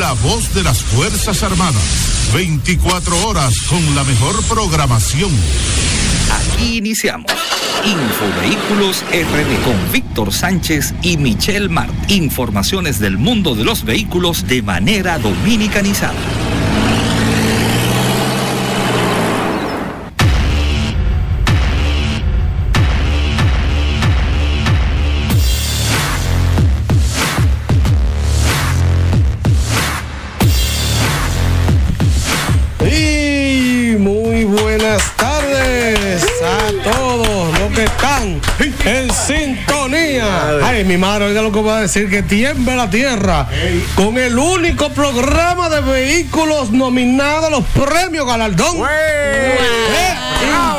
La voz de las Fuerzas Armadas. 24 horas con la mejor programación. Aquí iniciamos. Infovehículos RD con Víctor Sánchez y Michelle Mart. Informaciones del mundo de los vehículos de manera dominicanizada. Ay, oiga lo que va a decir, que tiemble la tierra con el único programa de vehículos nominado a los premios Galardón. Eh,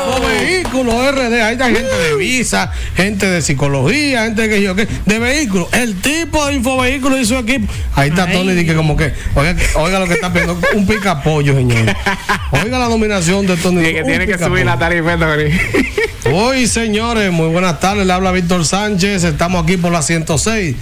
Infovehículos RD, ahí está gente de visa, gente de psicología, gente que yo que de vehículos. El tipo de infovehículos y su equipo. Ahí está Tony, dice como que, oiga, oiga lo que está pidiendo, un picapollo, señor. Oiga la nominación de Tony. que un tiene que subir la tarifa, Tony. Hoy, señores, muy buenas tardes. Le habla Víctor Sánchez. Estamos aquí por la Então, 506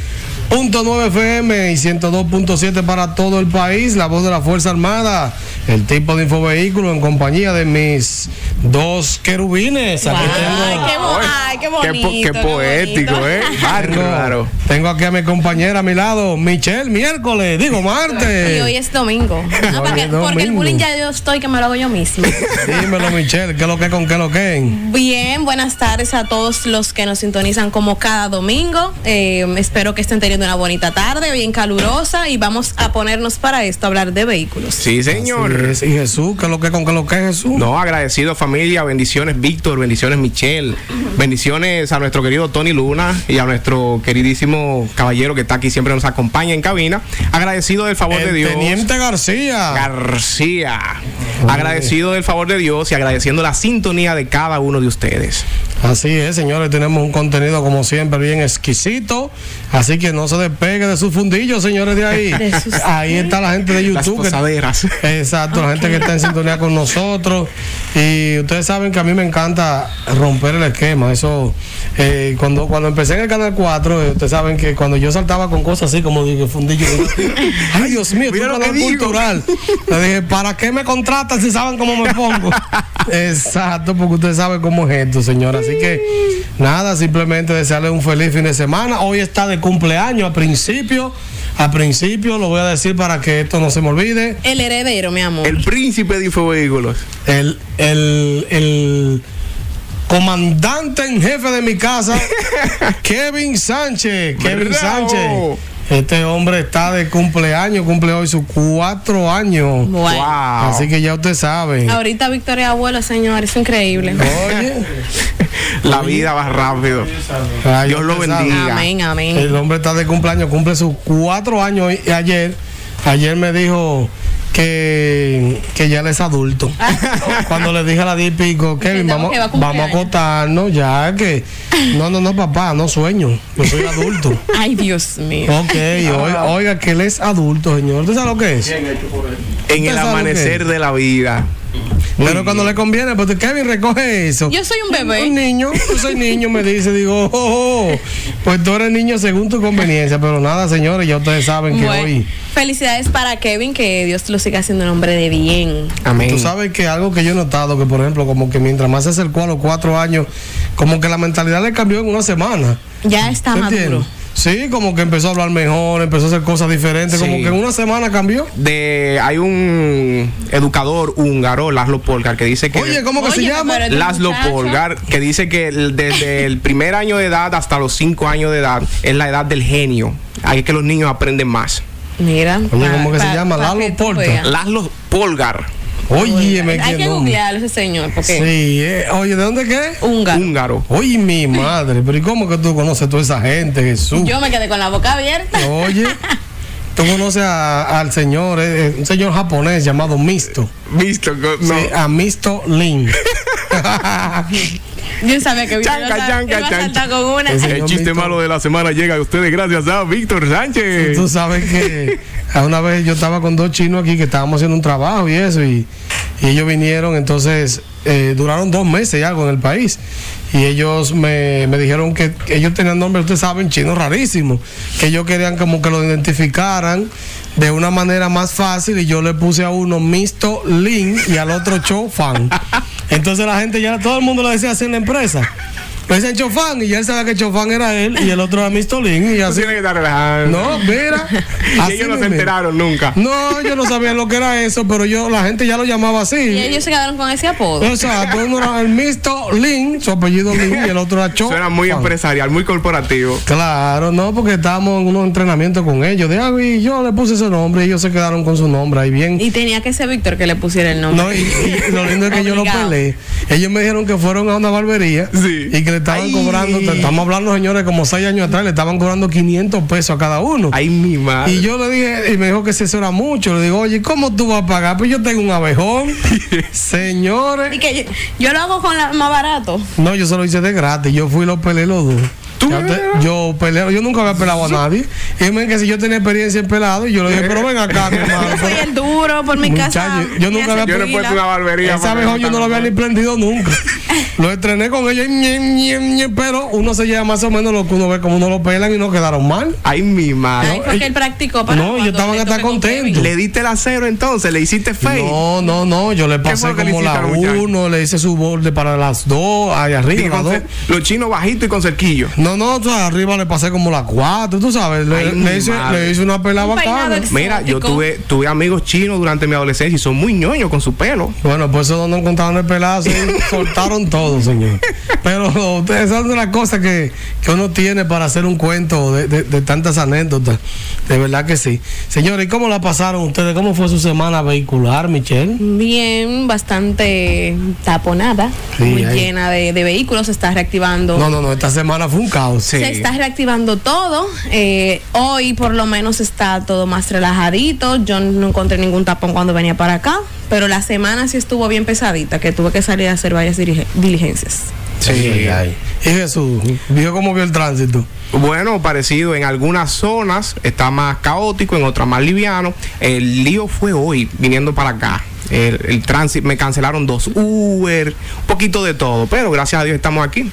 106.9 FM y 102.7 para todo el país. La voz de la Fuerza Armada. El tipo de infovehículo en compañía de mis dos querubines. Aquí Ay, tengo. qué, ay, qué Qué, bonito. po- qué poético, bonito. ¿eh? Tengo, Bárbaro. tengo aquí a mi compañera a mi lado, Michelle, miércoles, digo martes. Y hoy es domingo. Porque, el bullying ya yo estoy que me lo hago yo misma. Dímelo, Michelle, ¿qué es lo que con qué lo que? Bien, buenas tardes a todos los que nos sintonizan como cada domingo. Eh, espero que estén teniendo una bonita tarde, bien calurosa y vamos a ponernos para esto, a hablar de vehículos. Sí, señor. Sí, y Jesús, ¿qué es lo que con qué lo que Jesús? No, agradecido familia, bendiciones Víctor, bendiciones Michelle, bendiciones a nuestro querido Tony Luna y a nuestro queridísimo caballero que está aquí siempre nos acompaña en cabina. Agradecido del favor El de Dios. Teniente García. García. Agradecido del favor de Dios y agradeciendo la sintonía de cada uno de ustedes. Así es, señores, tenemos un contenido como siempre bien exquisito, así que no se despegue de sus fundillos, señores de ahí. De ahí está la gente de Las YouTube. que- posaderas. exacto, la gente que está en sintonía con nosotros. Y ustedes saben que a mí me encanta romper el esquema. Eso, eh, cuando, cuando empecé en el Canal 4, eh, ustedes saben que cuando yo saltaba con cosas así como dije, fundillo, ay Dios mío, Mira esto es lo que cultural. Le dije, ¿para qué me contratan si saben cómo me pongo? Exacto, porque ustedes saben cómo es esto, señor. Así que nada, simplemente desearle un feliz fin de semana. Hoy está de cumpleaños a principio. A principio lo voy a decir para que esto no se me olvide. El heredero, mi amor. El príncipe de Infovehículos. El, el, el comandante en jefe de mi casa, Kevin Sánchez. Kevin Bravo. Sánchez. Este hombre está de cumpleaños, cumple hoy sus cuatro años. Wow. Así que ya usted sabe. Ahorita Victoria Abuelo, señor, es increíble. Oye, La vida va rápido. ay, Dios lo bendiga. Amén, amén. El hombre está de cumpleaños, cumple sus cuatro años y ayer, ayer me dijo que, que ya él es adulto. Cuando le dije a la diez y pico, Kevin, vamos, que va a vamos a acostarnos ya que no, no, no, papá, no sueño, yo soy adulto. Ay, Dios mío. Ok, oiga, oiga, que él es adulto, señor. ¿Usted sabe lo que es? En ¿Usted el amanecer de la vida. Pero cuando le conviene, pues Kevin recoge eso. Yo soy un Un bebé. niño, yo soy niño, me dice, digo, oh, oh, oh. pues tú eres niño según tu conveniencia, pero nada, señores, ya ustedes saben que Bueno, hoy, felicidades para Kevin, que Dios lo siga haciendo un hombre de bien. Amén. tú sabes que algo que yo he notado, que por ejemplo, como que mientras más se acercó a los cuatro años, como que la mentalidad le cambió en una semana. Ya está ¿Te maduro. entiendes? Sí, como que empezó a hablar mejor, empezó a hacer cosas diferentes, Sí. como que en una semana cambió. de hay un educador húngaro, Laszlo Polgar, que dice que Oye, ¿cómo que se llama? Laszlo. Polgar, que dice que desde el primer año de edad hasta los cinco años de edad es la edad del genio. Ahí es que los niños aprenden más. Mira. Oye, ¿cómo que se llama? Porta. veas. Laszlo Polgar, Oye, me Hay que googlearlo ese señor, porque Sí, eh, oye, ¿de dónde qué? húngaro. húngaro. Oye, mi madre, pero ¿y cómo que tú conoces toda esa gente, Jesús? Yo me quedé con la boca abierta. Oye, tú conoces a- al señor, eh, eh, un señor japonés llamado Misto. Visto, no. Sí, a Misto Lin. Yo sabía que Chanca, iba a- chanca, iba a chanca. saltar con una. El chiste Víctor. malo de la semana llega a ustedes gracias a Víctor Sánchez. Tú sabes que a una vez yo estaba con dos chinos aquí que estábamos haciendo un trabajo y eso, y, y ellos vinieron, entonces eh, duraron dos meses y algo en el país. y ellos me, me dijeron que ellos tenían nombre, ustedes saben, chino rarísimo, que ellos querían como que lo identificaran de una manera más fácil y yo le puse a uno Misto Lin y al otro Cho Fan. Entonces la gente ya, todo el mundo lo decía en la empresa. Le decían Chofán y ya él sabía que Chofán era él y el otro era Mistolín y así. tienes que estar relajando. No, mira. Y ellos no se enteraron nunca. No, yo no sabía lo que era eso, pero yo, la gente ya lo llamaba así. Y ellos se quedaron con ese apodo. Exacto, uno era el Misto Lin, su apellido Lin, y el otro era Cho. Suena muy Fan. empresarial, muy corporativo. Claro, no, porque estábamos en unos entrenamientos con ellos. De, ah, y yo le puse ese nombre y ellos se quedaron con su nombre ahí bien. Y tenía que ser Víctor que le pusiera el nombre. No, y, y lo lindo es que yo lo peleé. Ellos me dijeron que fueron a una barbería Sí. y que le estaban Ay. cobrando, estamos hablando, señores, como seis años atrás, le estaban cobrando 500 pesos a cada uno. Ay, mi madre. Y yo le dije, y me dijo que si eso era mucho. Le digo, oye, ¿cómo tú vas a pagar? Pues yo tengo un abejón. Señores. Y que yo, yo lo hago con la más barato. No, yo se lo hice de gratis. Yo fui y lo peleé los dos. Yo peleo, yo nunca había pelado a nadie. Y me que si yo tenía experiencia en pelado, y yo le dije, pero ven acá, mi hermano. Yo soy el duro por mi casa. Yo nunca había- Yo no he una barbería. Para abejón yo no lo había ni prendido nunca. Lo estrené con ñe, pero uno se lleva más o menos lo que uno ve como uno lo pelan y no quedaron mal. Ay, mi madre. Ahí fue que él practicó para No, yo estaban le hasta toque con contentos. Kevin. Le diste el acero entonces, le hiciste fake. No, no, no, yo le pasé le como la uno, le hice su borde para las dos, allá arriba, los chinos bajitos y con cerquillo. No, no, o sea, arriba le pasé como las cuatro, tú sabes, le, Ay, le hice, madre. le hice una pela Un bacana. Mira, yo tuve, tuve amigos chinos durante mi adolescencia y son muy ñoños con su pelo. Bueno, pues eso donde encontraron el pelazo y soltaron todo, señor. Pero ustedes saben de las cosas que, que uno tiene para hacer un cuento de, de- de tantas anécdotas. De verdad que sí. Señores, ¿y cómo la pasaron ustedes? ¿Cómo fue su semana vehicular, Michelle? Bien, bastante taponada, Sí, muy ahí. llena de, de vehículos, se está reactivando. No, no, no, esta semana fue un caos. Sí. Se está reactivando todo. eh, hoy por lo menos está todo más relajadito. Yo no encontré ningún tapón cuando venía para acá. Pero la semana sí estuvo bien pesadita, que tuve que salir a hacer varias diligencias. Sí. Y Jesús, ¿vio cómo vio el tránsito? Bueno, parecido. En algunas zonas está más caótico, en otras más liviano. El lío fue hoy, viniendo para acá. El, el tránsito, me cancelaron dos Uber, un poquito de todo, pero gracias a Dios estamos aquí.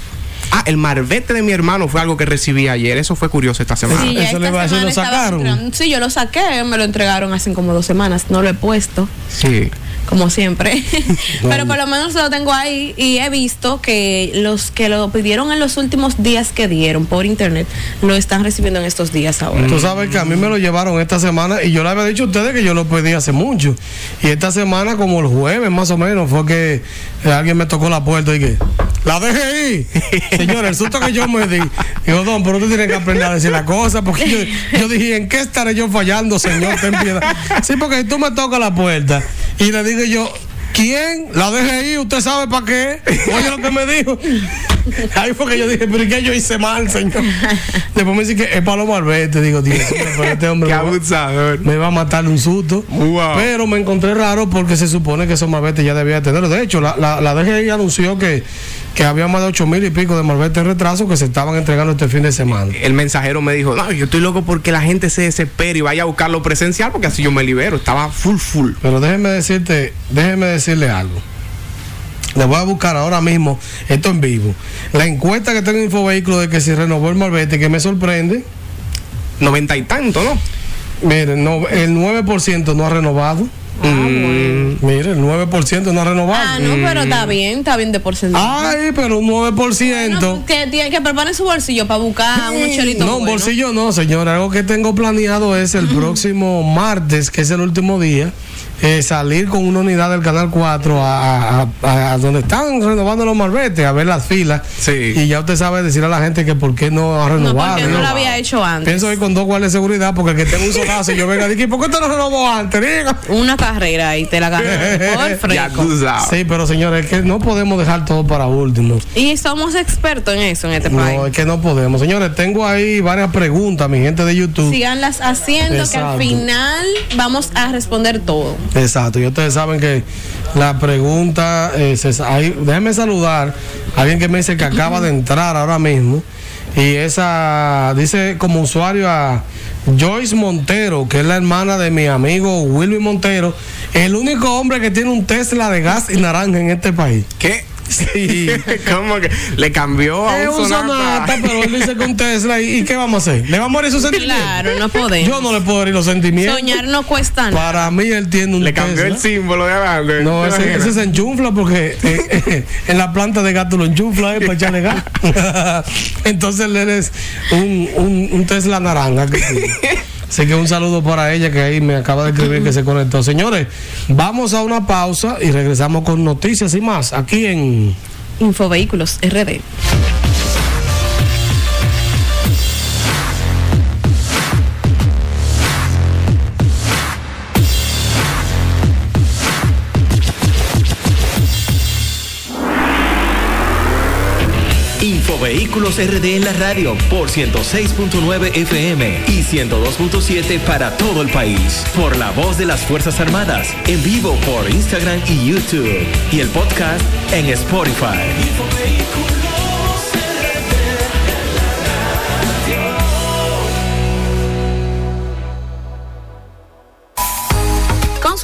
Ah, el marbete de mi hermano fue algo que recibí ayer. Eso fue curioso esta semana. Sí, ya eso le esta iba a decir, semana ¿lo sacaron? Sí, yo lo saqué, me lo entregaron hace como dos semanas. No lo he puesto. Sí. Como siempre. Pero por lo menos lo tengo ahí y he visto que los que lo pidieron en los últimos días que dieron por internet lo están recibiendo en estos días ahora. Tú sabes que a mí me lo llevaron esta semana y yo le había dicho a ustedes que yo lo pedí hace mucho. Y esta semana, como el jueves más o menos, fue que eh, alguien me tocó la puerta y que la dejé ahí. Señor, el susto que yo me di. Digo, don, pero usted tiene que aprender a decir la cosa. Porque yo, yo dije, ¿en qué estaré yo fallando, señor? Ten piedad. Sí, porque tú me tocas la puerta y le digo yo. ¿Quién? La dejé ahí, ¿usted sabe para qué? Oye lo que me dijo. Ahí fue que yo dije, pero ¿y qué yo hice mal, señor? Después me dice que es para los malvete. Digo, Dios pero este hombre Qué me va- abusador. me va a matar un susto. Wow. Pero me encontré raro porque se supone que esos malvete ya debía tenerlo. De hecho, la, la, la DGI anunció que, que había más de ocho mil y pico de malvete retraso que se estaban entregando este fin de semana. El mensajero me dijo, no, yo estoy loco porque la gente se desespere y vaya a buscarlo presencial porque así yo me libero. Estaba full, full. Pero déjeme decirte, déjeme decirle algo. Le voy a buscar ahora mismo, esto en vivo. La encuesta que tengo en Infovehículo de que se renovó el malvete, que me sorprende. Noventa y tanto, ¿no? Miren, no, el 9% no ha renovado. Mm, Mire, el 9% no ha renovado. Ah, no, pero está bien, está bien de porcentaje. Ay, pero un 9%. No, que tiene que preparar su bolsillo para buscar un chelito No, un bueno. bolsillo no, señor. Algo que tengo planeado es el próximo martes, que es el último día, eh, salir con una unidad del Canal 4 a, a- a- a donde están renovando los marbetes, a ver las filas. Sí. Y ya usted sabe decir a la gente que por qué no ha No, renovado. porque no lo había hecho antes. Pienso ir con dos guardias de seguridad porque el que tenga un solazo y yo venga a decir, ¿por qué usted no renovó antes? Diga. Una carrera y te la gané por ya fresco. tú sabes. Sí, pero señores, es que no podemos dejar todo para último. Y somos expertos en eso en este país. No, es que no podemos. Señores, tengo ahí varias preguntas, mi gente de YouTube. Síganlas haciendo, que al final vamos a responder todo. Exacto, y ustedes saben que la pregunta es esa. Ahí, déjenme saludar a alguien que me dice que acaba de entrar ahora mismo. Y esa dice como usuario a Joyce Montero, que es la hermana de mi amigo Wilby Montero, el único hombre que tiene un Tesla de gas y naranja en este país. ¿Qué? Sí. ¿Cómo que le cambió a Es un un Sonata? sonata, pero él dice con Tesla. ¿Y, qué vamos a hacer? ¿Le vamos a morir sus sentimientos? Claro, no podemos. Yo no le puedo herir los sentimientos. Soñar no cuesta nada. Para mí él tiene un Le cambió el símbolo de adelante. No, ¿Te ese, se enchufla porque eh, eh, en la planta de gato lo enchufla eh, para echarle gas. Entonces él es un, un, un Tesla naranja. que. Así que un saludo para ella que ahí me acaba de escribir que se conectó. Señores, vamos a una pausa y regresamos con noticias y más aquí en Infovehículos RD. Infovehículos RD en la radio por 106.9 FM y 102.7 para todo el país. Por la voz de las Fuerzas Armadas. En vivo por Instagram y YouTube. Y el podcast en Spotify.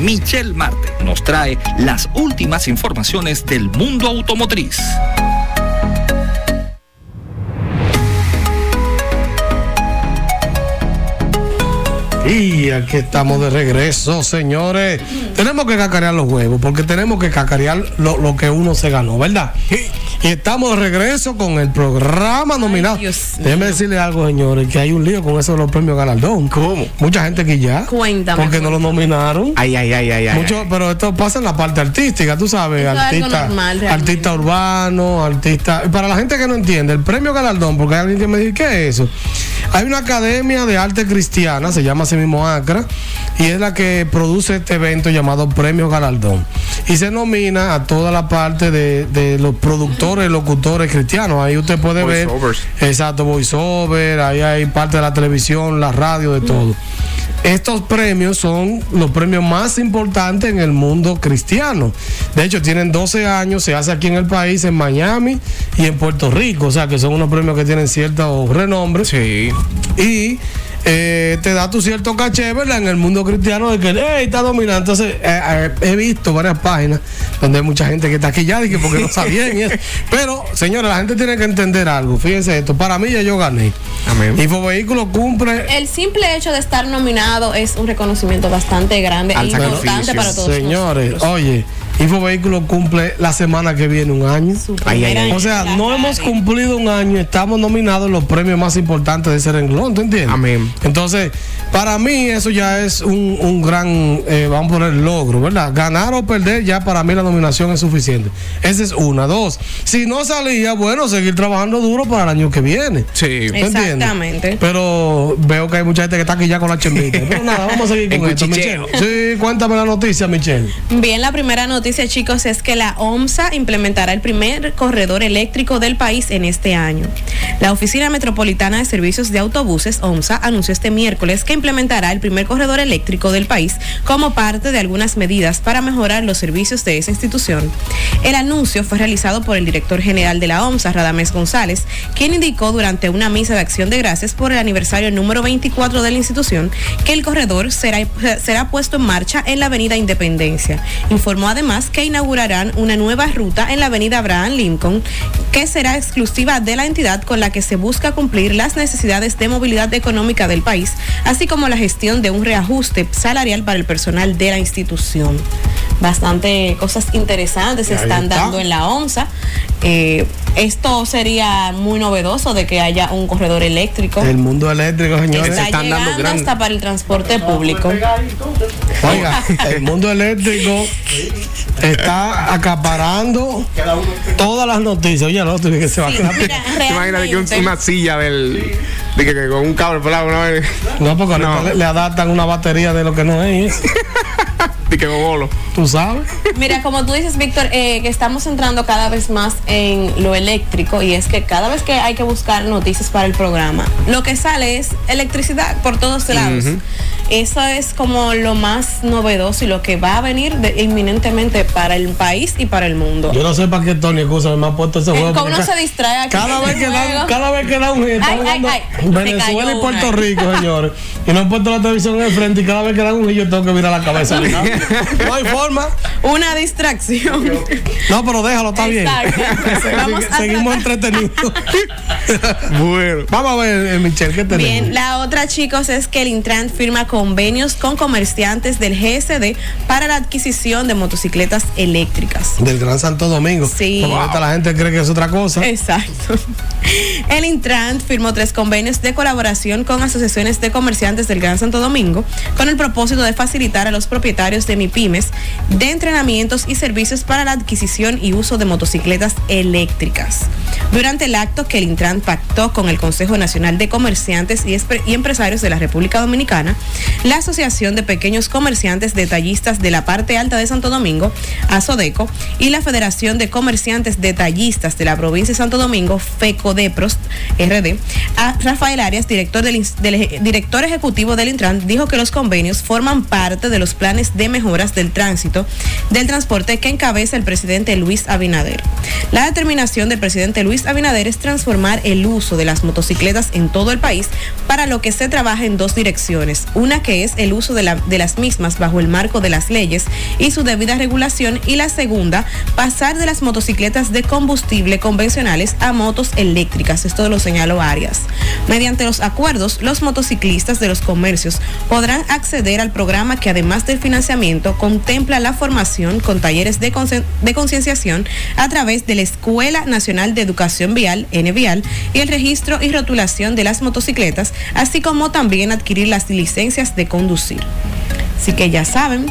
Michelle Marte nos trae las últimas informaciones del mundo automotriz. Y aquí estamos de regreso, señores. Tenemos que cacarear los huevos, porque tenemos que cacarear lo, lo que uno se ganó, ¿verdad? Y estamos de regreso con el programa nominado. Dios Déjenme decirle algo, señores, que hay un lío con eso de los premios galardón. ¿Cómo? Mucha gente que ya. Cuéntame, Porque no lo nominaron. Ay, ay, ay, ay, ay. Mucho, pero esto pasa en la parte artística, tú sabes, Eso es algo artista, normal, artista urbano, artista. y Para la gente que no entiende, el premio Galardón, porque hay alguien que me dice, ¿qué es eso? Hay una academia de arte cristiana, se llama así mismo ACRA, y es la que produce este evento llamado Premio Galardón. Y se nomina a toda la parte de, de los productores, locutores cristianos. Ahí usted puede ver. Voiceovers. Exacto, voiceover, ahí hay parte de la televisión, la radio, de todo. Estos premios son los premios más importantes en el mundo cristiano. De hecho, tienen 12 años, se hace aquí en el país, en Miami y en Puerto Rico. O sea, que son unos premios que tienen cierto renombre. Sí. Y eh, te da tu cierto caché, ¿verdad? En el mundo cristiano de que, hey, está dominando. Entonces, eh, eh, he visto varias páginas donde hay mucha gente que está aquí ya y que porque no sabían. y. Pero, señores, la gente tiene que entender algo. Fíjense esto, para mí ya yo gané. Amén. Infovehículo cumple El simple hecho de estar nominado es un reconocimiento bastante grande Al e importante sacrificio. para todos Señores, nosotros. oye, Infovehículo cumple la semana que viene un año. Ay, ay, ay. O sea, la no hemos cumplido un año, estamos nominados en los premios más importantes de ese renglón, ¿tú entiendes? Amén. Entonces, para mí eso ya es un, un gran, eh, vamos a poner logro, ¿verdad? Ganar o perder, ya para mí la nominación es suficiente. Esa es una. Dos, si no salía, bueno, seguir trabajando duro para el año que viene. Sí. ¿Tú entiendes? Exactamente. Pero veo que hay mucha gente que está aquí ya con la chembita. Pero nada, vamos a seguir con esto. Michelle. Sí, cuéntame la noticia, Michelle. Bien, la primera noticia, chicos, es que la OMSA implementará el primer corredor eléctrico del país en este año. La Oficina Metropolitana de Servicios de Autobuses, OMSA, anunció este miércoles que implementará el primer corredor eléctrico del país como parte de algunas medidas para mejorar los servicios de esa institución. El anuncio fue realizado por el director general de la OMSA, Radamés González, quien indicó durante una misa de acción de gracias por el aniversario número 24 de la institución que el corredor será, será puesto en marcha en la avenida Independencia. Informó además que inaugurarán una nueva ruta en la avenida Abraham Lincoln que será exclusiva de la entidad con la que se busca cumplir las necesidades de movilidad económica del país, así como la gestión de un reajuste salarial para el personal de la institución. Bastante cosas interesantes se están está. dando en la ONSA. Eh, esto sería muy novedoso de que haya un corredor eléctrico. El mundo eléctrico, señores. Está están dando llegando gran- hasta para el transporte público. Oiga, el mundo eléctrico está acaparando todas las noticias. Oye, el otro que se va a quedar. Imagínate que un- una silla del. De que, que con un cable pelado una vez. No, porque No. le adaptan una batería de lo que no es. Y que bolo. ¿Tú sabes? Mira, como tú dices, Víctor, eh, que estamos entrando cada vez más en lo eléctrico y es que cada vez que hay que buscar noticias para el programa, lo que sale es electricidad por todos lados. Eso es como lo más novedoso y lo que va a venir de- inminentemente para el país y para el mundo. Yo no sé para qué Tony Cosa me ha puesto ese Eh, juego. uno ca- se distrae aquí Cada vez, que da, cada vez que da un hit, Ay, ay, ay, Venezuela y Puerto una. Rico, señores. Y no han puesto la televisión en el frente y cada vez que da un hit yo tengo que mirar la cabeza. no hay forma. Una distracción. No, pero déjalo, está bien. Exacto. Vamos seguimos entretenidos. Bueno. Vamos a ver, eh, Michelle, ¿qué tenemos? Bien, la otra, chicos, es que el Intran firma convenios con comerciantes del GSD para la adquisición de motocicletas eléctricas. Del Gran Santo Domingo. Sí. Porque ahorita la gente cree que es otra cosa. Exacto. El Intran firmó tres convenios de colaboración con asociaciones de comerciantes del Gran Santo Domingo con el propósito de facilitar a los propietarios de MIPIMES de entrenamientos y servicios para la adquisición y uso de motocicletas eléctricas. Durante el acto que el Intran pactó con el Consejo Nacional de Comerciantes y, Empresarios de la República Dominicana, la Asociación de Pequeños Comerciantes Detallistas de la parte alta de Santo Domingo, ASODECO, y la Federación de Comerciantes Detallistas de la provincia de Santo Domingo, FECODEPROS, RD, a Rafael Arias, director, del, director ejecutivo del Intran, dijo que los convenios forman parte de los planes de mejoras del tránsito del transporte que encabeza el presidente Luis Abinader. La determinación del presidente Luis Abinader es transformar el uso de las motocicletas en todo el país, para lo que se trabaja en dos direcciones. Una que es el uso de, la- de las mismas bajo el marco de las leyes y su debida regulación, y la segunda, pasar de las motocicletas de combustible convencionales a motos eléctricas. Esto lo señaló Arias. Mediante los acuerdos, los motociclistas de los comercios podrán acceder al programa que además del financiamiento contempla la formación con talleres de concien- de concienciación a través de la Escuela Nacional de Educación Vial, NVial, y el registro y rotulación de las motocicletas, así como también adquirir las licencias de conducir. Así que ya saben,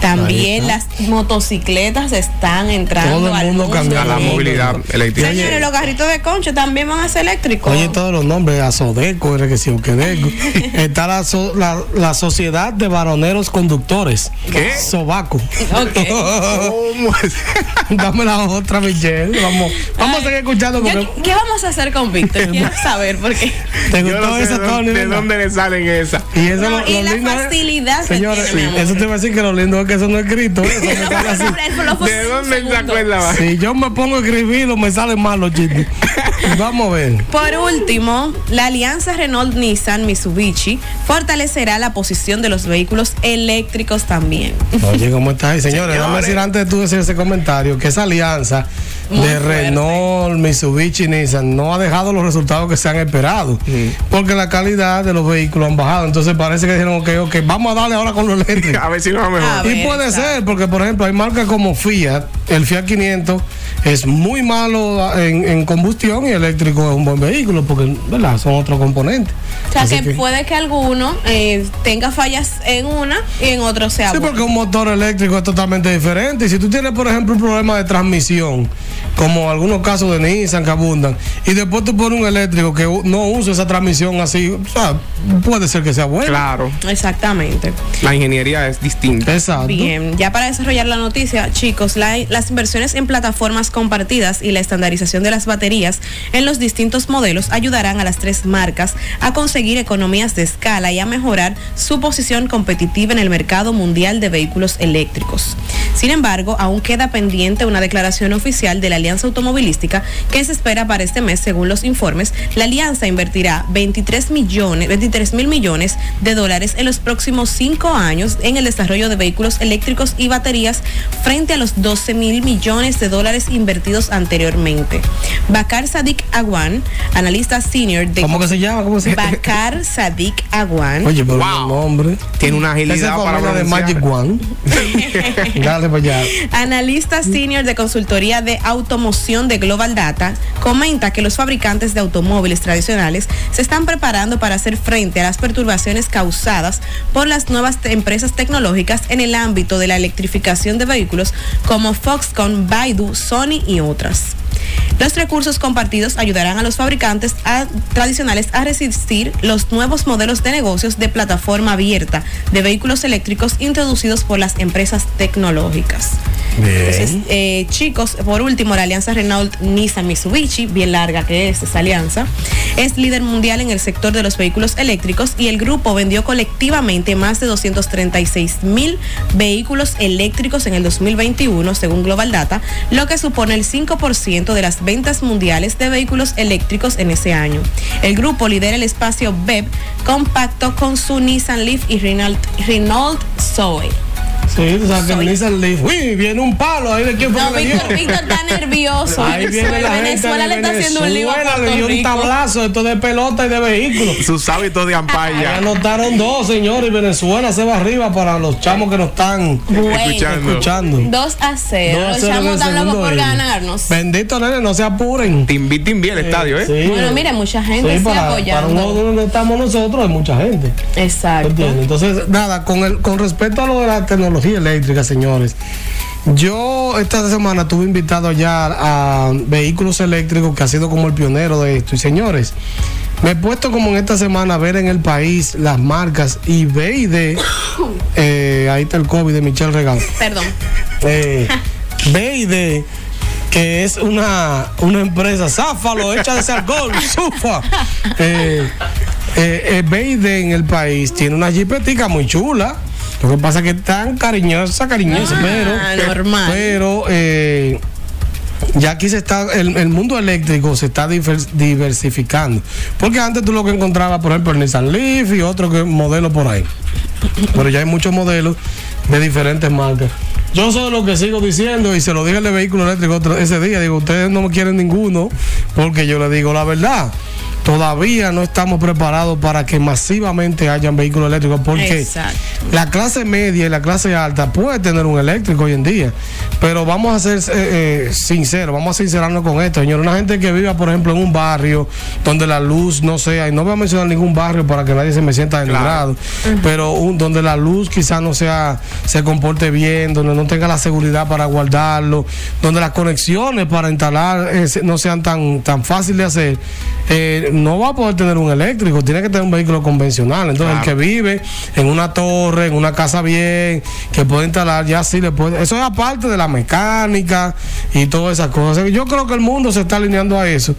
también las motocicletas están entrando Todo el al mundo mundo cambió A la movilidad eléctrica. Señores, los carritos de concho también van a ser eléctricos. Oye, todos los nombres, Asodeco, que sí. Está la, so- la, la Sociedad de Varoneros Conductores. ¿Qué? Sobaco. Ok. ¿Cómo es? Dame la otra, Michelle. Vamos, vamos a seguir escuchando Yo- porque ¿Qué vamos a hacer con Víctor? Quiero saber porque te Yo gustó no sé esa, de, dónde- de ¿verdad? dónde le salen esas. Y eso No, lo, y lo la lindo facilidad que Señores, eso te iba a decir que lo que eso no es escrito. Si yo me pongo a escribirlo, me salen mal los chistes. Vamos a ver. Por último, la alianza Renault-Nissan-Mitsubishi fortalecerá la posición de los vehículos eléctricos también. Oye, ¿cómo estás? ahí? Señores, déjame Señores. decir antes de tú decir ese comentario que esa alianza Muy de fuerte. Renault, Mitsubishi Nissan no ha dejado los resultados que se han esperado. Porque la calidad de los vehículos han bajado. Entonces parece que dijeron, ok, ok, vamos a darle ahora con lo eléctrico. A ver si nos va A mejor. ver. Y puede exacto. ser, porque por ejemplo hay marcas como Fiat, el Fiat 500 es muy malo en, en combustión y eléctrico es un buen vehículo, porque ¿verdad? son otros componentes. O sea, que, puede que alguno eh, tenga fallas en una y en otro sea Sí, bueno. porque un motor eléctrico es totalmente diferente. Y si tú tienes, por ejemplo, un problema de transmisión, como algunos casos de Nissan que abundan, y después tú pones un eléctrico que no usa esa transmisión así, o sea, puede ser que sea bueno. Claro, Exactamente. la ingeniería es distinta. Exacto. Bien, ya para desarrollar la noticia, chicos, la- las inversiones en plataformas compartidas y la estandarización de las baterías en los distintos modelos ayudarán a las tres marcas a conseguir economías de escala y a mejorar su posición competitiva en el mercado mundial de vehículos eléctricos. Sin embargo, aún queda pendiente una declaración oficial de la Alianza Automovilística que se espera para este mes, según los informes. La alianza invertirá 23 millones, 23 mil millones de dólares en los próximos cinco años en el desarrollo de vehículos eléctricos y baterías frente a los 12 mil millones de dólares invertidos anteriormente. Bakar Sadik Awan, analista senior de ¿Cómo que se llama? ¿Cómo se llama? Bakar Sadik Awan. Oye, pero Wow. el nombre. Tiene una agilidad para familia de. Magic One. Dale para allá. Analista senior de consultoría de automoción de Global Data, comenta que los fabricantes de automóviles tradicionales se están preparando para hacer frente a las perturbaciones causadas por las nuevas empresas tecnológicas en el ámbito de la electrificación de vehículos como Foxconn, Baidu, Sony y otras. Los recursos compartidos ayudarán a los fabricantes a- tradicionales a resistir los nuevos modelos de negocios de plataforma abierta de vehículos eléctricos introducidos por las empresas tecnológicas. Entonces, eh, chicos, por último, la alianza Renault Nissan Mitsubishi, bien larga que es esa alianza, es líder mundial en el sector de los vehículos eléctricos y el grupo vendió colectivamente más de 236 mil vehículos eléctricos en el 2021, según Global Data, lo que supone el 5% de las ventas mundiales de vehículos eléctricos en ese año. El grupo lidera el espacio BEV compacto con su Nissan Leaf y Renault, Renault Zoe. Sí, tú sabes que el Nissan Leaf. Uy, viene un palo ahí de quién fue No, le. Víctor, Víctor está nervioso. Ahí viene la gente Venezuela le está haciendo un lío a Venezuela, le dio un tablazo esto de pelota y de vehículos. Sus hábitos de Ya ampalla. anotaron dos, señores, y Venezuela se va arriba para los chamos que nos están Bueno, Escuchando. escuchando. 2 a 0. Dos a Los cero en chamos están locos por ganarnos. Bendito nene, no se apuren. Timbi, timbi el estadio, ¿eh? Sí. Bueno, mire, mucha gente Sí, se para, para apoyando. uno donde estamos nosotros hay mucha gente. Exacto. ¿Entiendes? Entonces, nada, con, el, con respecto a lo de la tecnología eléctrica, señores, yo esta semana estuve invitado ya a vehículos eléctricos que ha sido como el pionero de esto. Y señores, me he puesto como en esta semana a ver en el país las marcas y B y D. eh, ahí está el COVID de Michelle Regal. Perdón. Eh, que es una, una empresa, záfalo, hecha de alcohol, sufa. Eh, eh, en el país tiene una jipetica muy chula. Lo que pasa es que es tan cariñosa, cariñosa, Ah, pero. normal. Pero eh, ya aquí se está, el, el mundo eléctrico se está diver- diversificando. Porque antes tú lo que encontrabas, por ejemplo, el Nissan Leaf y otro que, modelo por ahí. Pero ya hay muchos modelos de diferentes marcas. Yo soy lo que sigo diciendo y se lo dije al de vehículo eléctrico otro- ese día. Digo, ustedes no me quieren ninguno porque yo le digo la verdad. Todavía no estamos preparados para que masivamente hayan vehículos eléctricos porque Exacto. la clase media y la clase alta puede tener un eléctrico hoy en día. Pero vamos a ser eh, eh, sinceros, vamos a sincerarnos con esto, señor. Una gente que viva, por ejemplo, en un barrio donde la luz no sea, y no voy a mencionar ningún barrio para que nadie se me sienta denigrado, pero un, donde la luz quizás no sea, se comporte bien, donde no tenga la seguridad para guardarlo, donde las conexiones para instalar eh, no sean tan, tan fáciles de hacer, eh, no va a poder tener un eléctrico, tiene que tener un vehículo convencional. Entonces, el que vive en una torre, en una casa bien, que puede instalar, ya sí le puede. Eso es aparte de la mecánica y todas esas cosas. Yo creo que el mundo se está alineando a eso,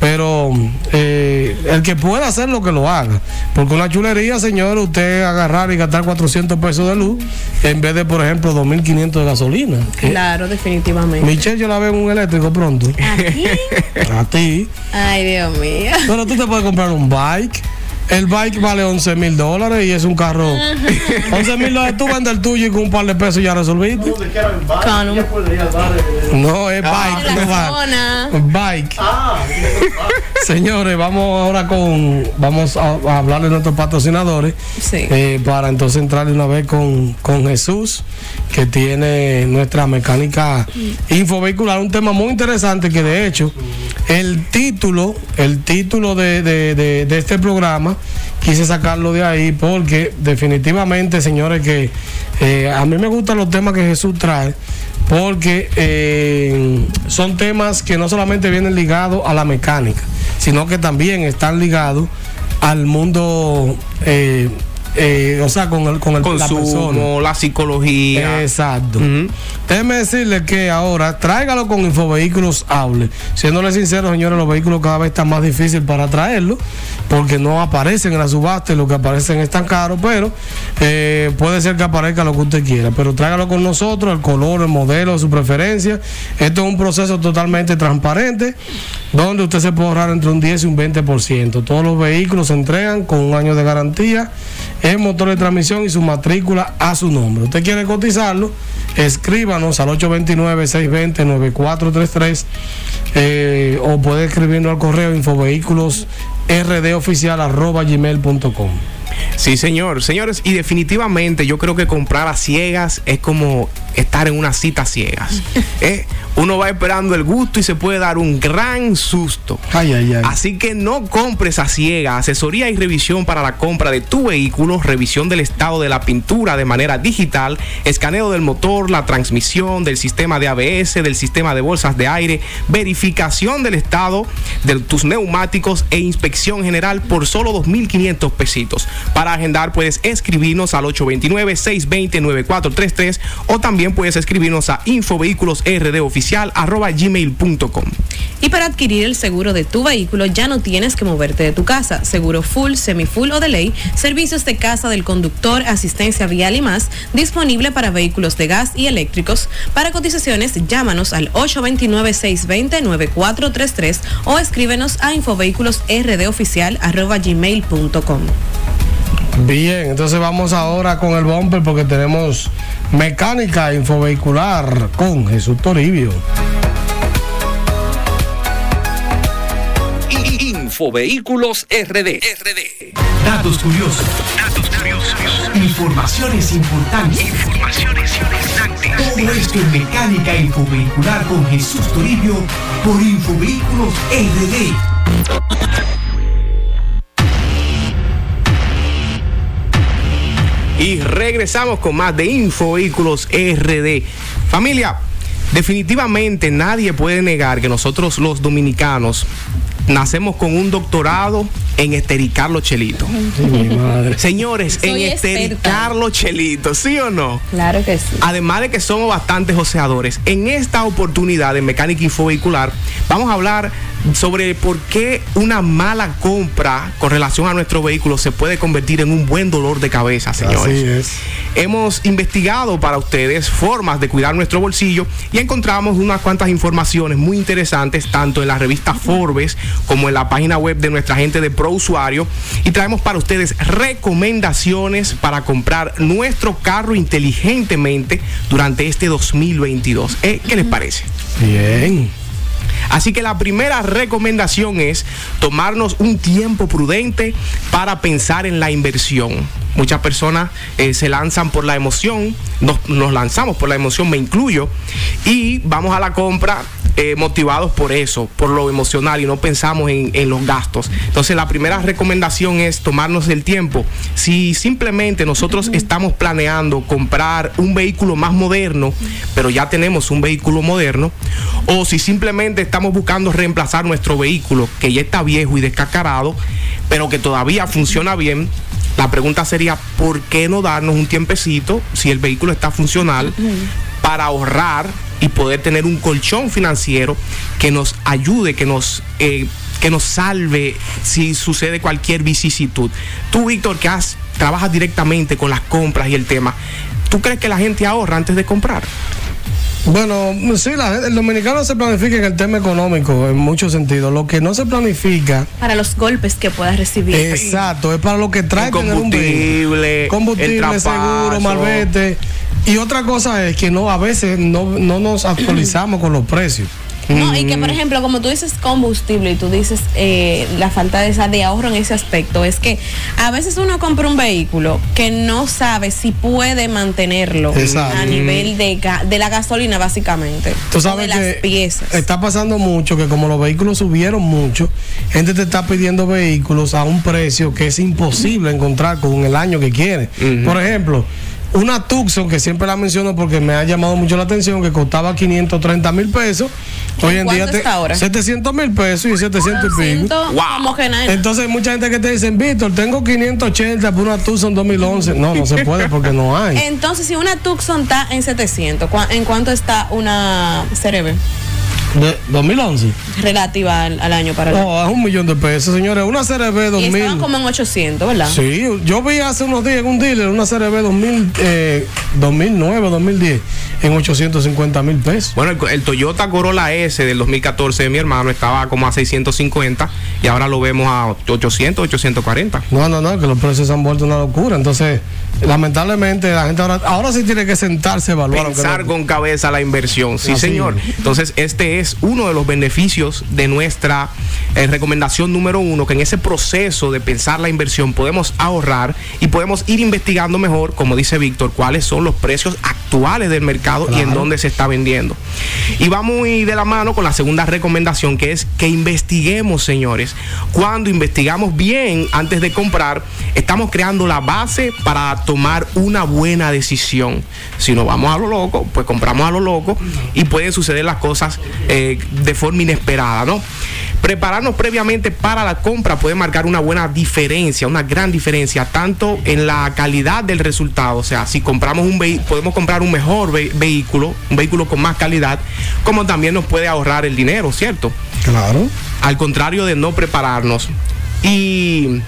pero eh, el que pueda hacer lo que lo haga. Porque una chulería, señor, usted agarrar y gastar 400 pesos de luz en vez de, por ejemplo, 2.500 de gasolina. Claro, definitivamente. Michelle, yo la veo en un eléctrico pronto. Aquí. A ti. Ay, Dios mío. Pero tú te puedes comprar un bike. El bike vale 11 mil dólares y es un carro. 11 mil dólares, tú vendes el tuyo y con un par de pesos ya resolviste. No, es bike. En no va. Bike. Señores, vamos ahora con. Vamos a, a hablar de nuestros patrocinadores. Sí. eh, para entonces entrar de una vez con, con Jesús, que tiene nuestra mecánica infovehicular. Un tema muy interesante que, de hecho, el título, el título de, de- de- de este programa, quise sacarlo de ahí porque, definitivamente, señores, que eh, a mí me gustan los temas que Jesús trae porque eh, son temas que no solamente vienen ligados a la mecánica, sino que también están ligados al mundo, eh, eh, o sea, con el, con el la persona. Consumo, la psicología. Exacto. Ujú. Déjeme decirle que ahora tráigalo con Infovehículos Hable. Siéndole sincero, señores, los vehículos cada vez están más difícil para traerlos porque no aparecen en la subasta y lo que aparecen es tan caro, pero eh, puede ser que aparezca lo que usted quiera. Pero tráigalo con nosotros, el color, el modelo, de su preferencia. Esto es un proceso totalmente transparente donde usted se puede ahorrar entre un 10 y un 20%. Todos los vehículos se entregan con un año de garantía en motor de transmisión y su matrícula a su nombre. Usted quiere cotizarlo, escríbanos al 829-620-9433 eh, o puede escribirnos al correo infovehículos rdoficial arroba gmail.com. Sí, señor. Señores, y definitivamente yo creo que comprar a ciegas es como estar en una cita a ciegas. Eh, uno va esperando el gusto y se puede dar un gran susto. Ay, ay, ay. Así que no compres a ciega. Asesoría y revisión para la compra de tu vehículo, revisión del estado de la pintura de manera digital, escaneo del motor, la transmisión, del sistema de ABS, del sistema de bolsas de aire, verificación del estado de tus neumáticos e inspección general por solo 2.500 pesitos. Para agendar puedes escribirnos al 829-620-9433 o también puedes escribirnos a gmail.com. Y para adquirir el seguro de tu vehículo ya no tienes que moverte de tu casa. Seguro full, semifull o de ley, servicios de casa del conductor, asistencia vial y más, disponible para vehículos de gas y eléctricos. Para cotizaciones, llámanos al 829-620-9433 o escríbenos a gmail.com. Bien, entonces vamos ahora con el bumper porque tenemos mecánica infovehicular con Jesús Toribio. Infovehículos RD. RD. Datos curiosos. Informaciones importantes. Informaciones importantes. Todo esto en mecánica infovehicular con Jesús Toribio por Infovehículos RD. Y regresamos con más de Info Vehículos RD. Familia, definitivamente nadie puede negar que nosotros los dominicanos nacemos con un doctorado en estericar los chelitos. Señores, Soy en experta. estericar los chelitos, ¿sí o no? Claro que sí. Además de que somos bastantes oceadores, en esta oportunidad de mecánica infovehicular vamos a hablar sobre por qué una mala compra con relación a nuestro vehículo se puede convertir en un buen dolor de cabeza, señores. Así es. Hemos investigado para ustedes formas de cuidar nuestro bolsillo y encontramos unas cuantas informaciones muy interesantes tanto en la revista Forbes como en la página web de nuestra gente de Pro Usuario y traemos para ustedes recomendaciones para comprar nuestro carro inteligentemente durante este 2022. ¿Eh? ¿Qué les parece? Bien. Así que la primera recomendación es tomarnos un tiempo prudente para pensar en la inversión. Muchas personas eh, se lanzan por la emoción, nos, nos lanzamos por la emoción, me incluyo, y vamos a la compra eh, motivados por eso, por lo emocional y no pensamos en, en los gastos. Entonces la primera recomendación es tomarnos el tiempo. Si simplemente nosotros estamos planeando comprar un vehículo más moderno, pero ya tenemos un vehículo moderno, o si simplemente estamos buscando reemplazar nuestro vehículo que ya está viejo y descacarado, pero que todavía funciona bien, la pregunta sería, ¿por qué no darnos un tiempecito si el vehículo está funcional para ahorrar y poder tener un colchón financiero que nos ayude, que nos... eh, que nos salve si sucede cualquier vicisitud. Tú, Víctor, que has, trabajas directamente con las compras y el tema, ¿tú crees que la gente ahorra antes de comprar? Bueno, sí, la gente- el dominicano se planifica en el tema económico en muchos sentidos. Lo que no se planifica, Para los golpes que puedas recibir. exacto, es para lo que trae El tener un combustible, el combustible, seguro, malvete. Y otra cosa es que no a veces no, no nos actualizamos con los precios. No, y que por ejemplo, como tú dices combustible y tú dices eh, la falta de, esa, de ahorro en ese aspecto, es que a veces uno compra un vehículo que no sabe si puede mantenerlo Exacto. a nivel de, de la gasolina básicamente. Tú sabes de las que piezas. está pasando mucho que como los vehículos subieron mucho, gente te está pidiendo vehículos a un precio que es imposible encontrar con el año que quiere. Por ejemplo, una Tucson que siempre la menciono porque me ha llamado mucho la atención que costaba 530 mil pesos. Hoy en día cuánto está ahora? 700 mil pesos y 700 y pico. Siento como que nada. Entonces hay mucha gente que te dicen, Víctor, tengo 580 por una Tucson 2011. No, no se puede porque no hay. Entonces, si una Tucson está en 700, ¿cuá- ¿en cuánto está una CRB? De 2011. Relativa al, al año para el No, es un millón de pesos, señores. Una CRB Y 2000. estaban como en 800, ¿verdad? Sí, yo vi hace unos días en un dealer una CRB 2000, eh, 2009, 2010 en 850 mil pesos. Bueno, el, el Toyota Corolla S del 2014 de mi hermano estaba como a 650 y ahora lo vemos a 800, 840. No, no, no, que los precios se han vuelto una locura. Entonces, lamentablemente la gente ahora, ahora sí tiene que sentarse a evaluar. Pensar no- con cabeza la inversión, sí Así señor. es. Entonces este es uno de los beneficios de nuestra eh, recomendación número uno, que en ese proceso de pensar la inversión podemos ahorrar y podemos ir investigando mejor, como dice Víctor, cuáles son los precios actuales del mercado y en dónde se está vendiendo. Y va muy de la mano con la segunda recomendación, que es que investiguemos, señores. Cuando investigamos bien antes de comprar, estamos creando la base para tomar una buena decisión. Si no vamos a lo loco, pues compramos a lo loco y pueden suceder las cosas eh, de forma inesperada, ¿no? Prepararnos previamente para la compra puede marcar una buena diferencia, una gran diferencia, tanto en la calidad del resultado, o sea, si compramos un vehículo, podemos comprar un mejor ve- vehículo, un vehículo con más calidad, como también nos puede ahorrar el dinero, ¿cierto? Claro. al contrario de no prepararnos. Y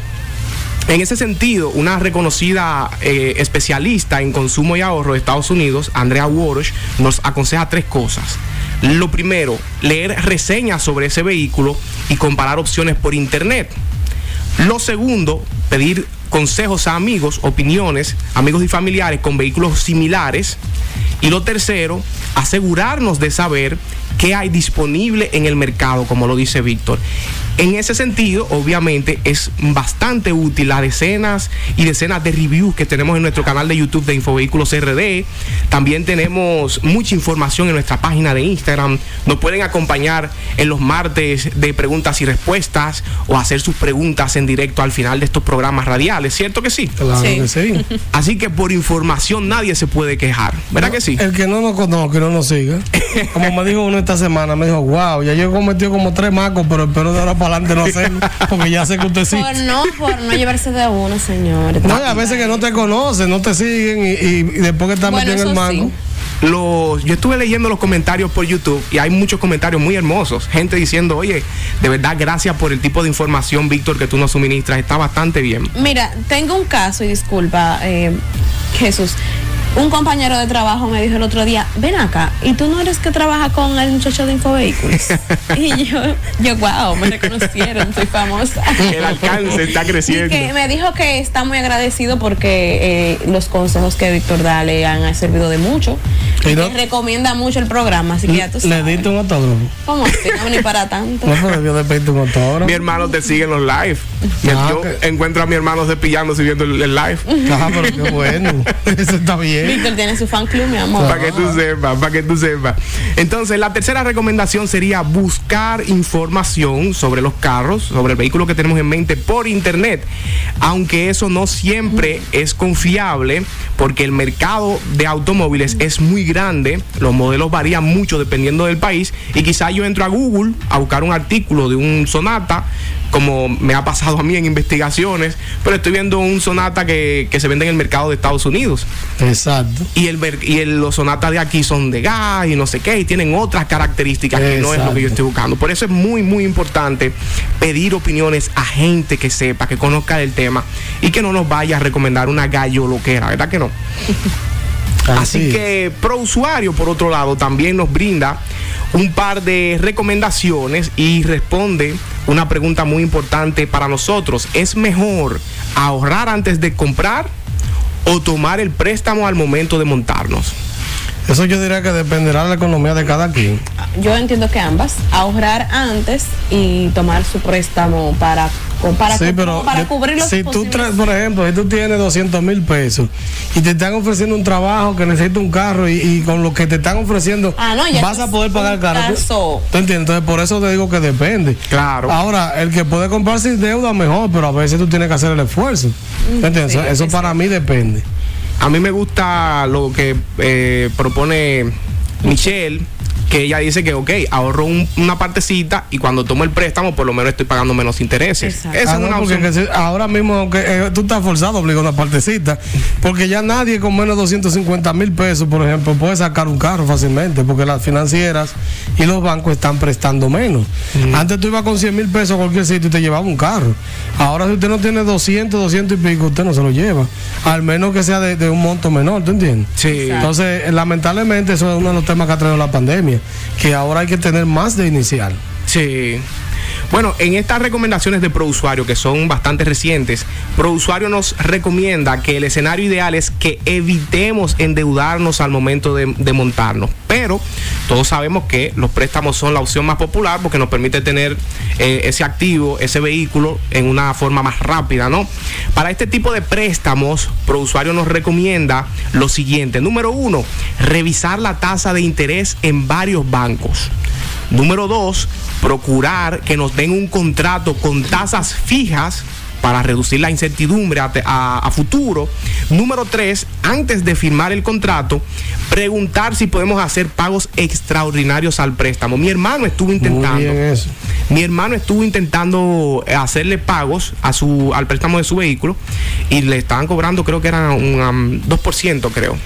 en ese sentido, una reconocida eh, especialista en consumo y ahorro de Estados Unidos, Andrea Walsh, nos aconseja tres cosas. Lo primero, leer reseñas sobre ese vehículo y comparar opciones por internet. Lo segundo, pedir consejos a amigos, opiniones, amigos y familiares con vehículos similares. Y lo tercero, asegurarnos de saber qué hay disponible en el mercado, como lo dice Víctor. En ese sentido, obviamente, es bastante útil las decenas y decenas de reviews que tenemos en nuestro canal de YouTube de Infovehículos RD. También tenemos mucha información en nuestra página de Instagram. Nos pueden acompañar en los martes de preguntas y respuestas o hacer sus preguntas en directo al final de estos programas radiales, ¿cierto que sí? Claro Sí. que sí. Así que por información nadie se puede quejar, ¿verdad que sí? El que no nos conozca, no nos siga. Como me dijo uno esta semana, me dijo, wow, ya yo he cometido como tres macos, pero espero de ahora para adelante no hacerlo, porque ya sé que usted sí. Por no, por no llevarse de uno, señores. No, a veces que no te conocen, no te siguen y, y- y después que estás Bueno, metido en el sí. mango. Los, yo estuve leyendo los comentarios por YouTube y hay muchos comentarios muy hermosos. Gente diciendo, oye, de verdad, gracias por el tipo de información, Víctor, que tú nos suministras. Está bastante bien. Mira, tengo un caso y disculpa, eh, Jesús. Un compañero de trabajo me dijo el otro día, ven acá, ¿y tú no eres que trabaja con el muchacho de Infovehículos? y yo, yo, wow, me reconocieron, soy famosa. El alcance está creciendo. Y que me dijo que está muy agradecido porque eh, los consejos que Víctor da le han servido de mucho. Y no- que recomienda mucho el programa, así que ya tú Le sabes. diste un autógrafo. ¿Cómo así? No, ni para tanto. No, le pedí un autógrafo. Mi hermano te sigue en los live. Ah, yo ok. encuentro a mi hermano cepillándose viendo el, el live. Ah, pero qué bueno. Eso está bien. Víctor tiene su fan club, mi amor. Para que tú sepas, para que tú sepas. Entonces, la tercera recomendación sería buscar información sobre los carros, sobre el vehículo que tenemos en mente por internet. Aunque eso no siempre es confiable, porque el mercado de automóviles es muy grande, los modelos varían mucho dependiendo del país. Y quizás yo entro a Google a buscar un artículo de un Sonata, como me ha pasado a mí en investigaciones, pero estoy viendo un Sonata que, que se vende en el mercado de Estados Unidos Exacto. y el y el- los sonatas de aquí son de gas y no sé qué y tienen otras características que no es lo que yo estoy buscando por eso es muy muy importante pedir opiniones a gente que sepa que conozca del tema y que no nos vaya a recomendar una gallo loquera verdad que no Así es. que Pro Usuario, por otro lado, también nos brinda un par de recomendaciones y responde una pregunta muy importante para nosotros. ¿Es mejor ahorrar antes de comprar o tomar el préstamo al momento de montarnos? Eso yo diría que dependerá de la economía de cada quien. Yo entiendo que ambas, ahorrar antes y tomar su préstamo para, para, sí, pero para yo- cubrir los si tú traes, por ejemplo, si tú tienes 200 mil pesos y te están ofreciendo un trabajo que necesita un carro y, y con lo que te están ofreciendo Ah, no, ya vas a poder pagar el carro. ¿Tú- caso. ¿Tú entiendes? Entonces, por eso te digo que depende. Claro. Ahora, el que puede comprar sin deuda, mejor, pero a veces tú tienes que hacer el esfuerzo. ¿Tú entiendes? sí, eso sí, para mí depende. A mí me gusta lo que eh, propone Michelle, que ella dice que, ok, ahorro un- una partecita y cuando tomo el préstamo, por lo menos estoy pagando menos intereses. Exacto. Esa Ah, es no, una porque opción. que si- ahora mismo, aunque eh, tú estás forzado a obligar una partecita, porque ya nadie con menos de 250 mil pesos, por ejemplo, puede sacar un carro fácilmente, porque las financieras y los bancos están prestando menos. Antes tú ibas con 100 mil pesos a cualquier sitio y te llevaba un carro. Ahora, si usted no tiene 200, 200 y pico, usted no se lo lleva, al menos que sea de, de un monto menor, ¿tú entiendes? Sí. Entonces, eh, lamentablemente, eso es uno de los temas que ha traído la pandemia, que ahora hay que tener más de inicial. Sí. Bueno, en estas recomendaciones de ProUsuario, que son bastante recientes, ProUsuario nos recomienda que el escenario ideal es que evitemos endeudarnos al momento de, montarnos. Pero todos sabemos que los préstamos son la opción más popular porque nos permite tener eh, ese activo, ese vehículo en una forma más rápida, ¿no? Para este tipo de préstamos, ProUsuario nos recomienda lo siguiente. Número uno, revisar la tasa de interés en varios bancos. Número dos, procurar que nos den un contrato con tasas fijas para reducir la incertidumbre a, a- a futuro. Número tres, antes de firmar el contrato, preguntar si podemos hacer pagos extraordinarios al préstamo. Mi hermano estuvo intentando. Mi hermano estuvo intentando hacerle pagos a su, al préstamo de su vehículo y le estaban cobrando, creo que era un um, 2%, creo.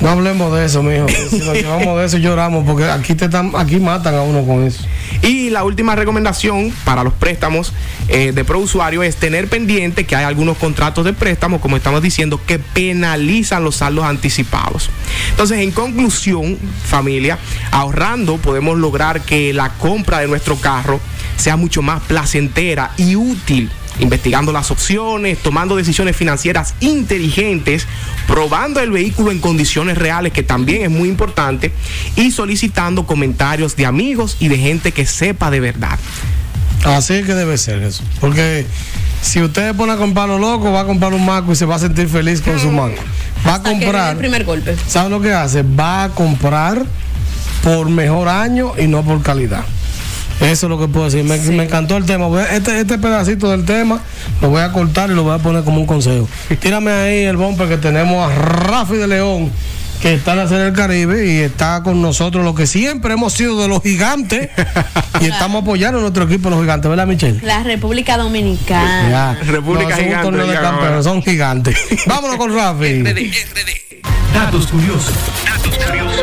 No hablemos de eso, mijo. Si nos llevamos de eso lloramos porque aquí te están, aquí matan a uno con eso. Y la última recomendación para los préstamos eh, de ProUsuario es tener pendiente que hay algunos contratos de préstamo, como estamos diciendo, que penalizan los saldos anticipados. Entonces, en conclusión, familia, ahorrando podemos lograr que la compra de nuestro carro sea mucho más placentera y útil investigando las opciones, tomando decisiones financieras inteligentes, probando el vehículo en condiciones reales, que también es muy importante, y solicitando comentarios de amigos y de gente que sepa de verdad. Así es que debe ser eso. Porque si usted pone a comprar lo loco, va a comprar un maco y se va a sentir feliz con su maco. Va a Hasta comprar. el primer golpe. ¿Sabe lo que hace? Va a comprar por mejor año y no por calidad. Eso es lo que puedo decir. Me, Sí. me encantó el tema. Este, este pedacito del tema lo voy a cortar y lo voy a poner como un consejo. Tírame ahí el bumper que tenemos a Rafi de León, que está en la Serie del Caribe y está con nosotros, lo que siempre hemos sido de los gigantes. y estamos apoyando a nuestro equipo, los gigantes, ¿verdad, Michelle? La República Dominicana. Ya. República no, son un torneo de campeones, son gigantes. Vámonos con Rafi. Datos curiosos. En pelota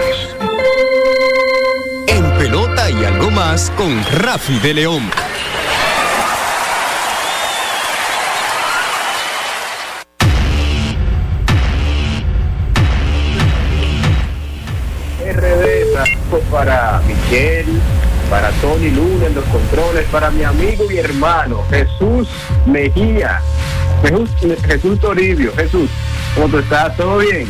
y algo más con Rafi de León. RD, para Michelle, para Tony Luna en los controles, para mi amigo y hermano Jesús Mejía, Jesús, Jesús Toribio, Jesús, ¿cómo tú estás? ¿Todo bien?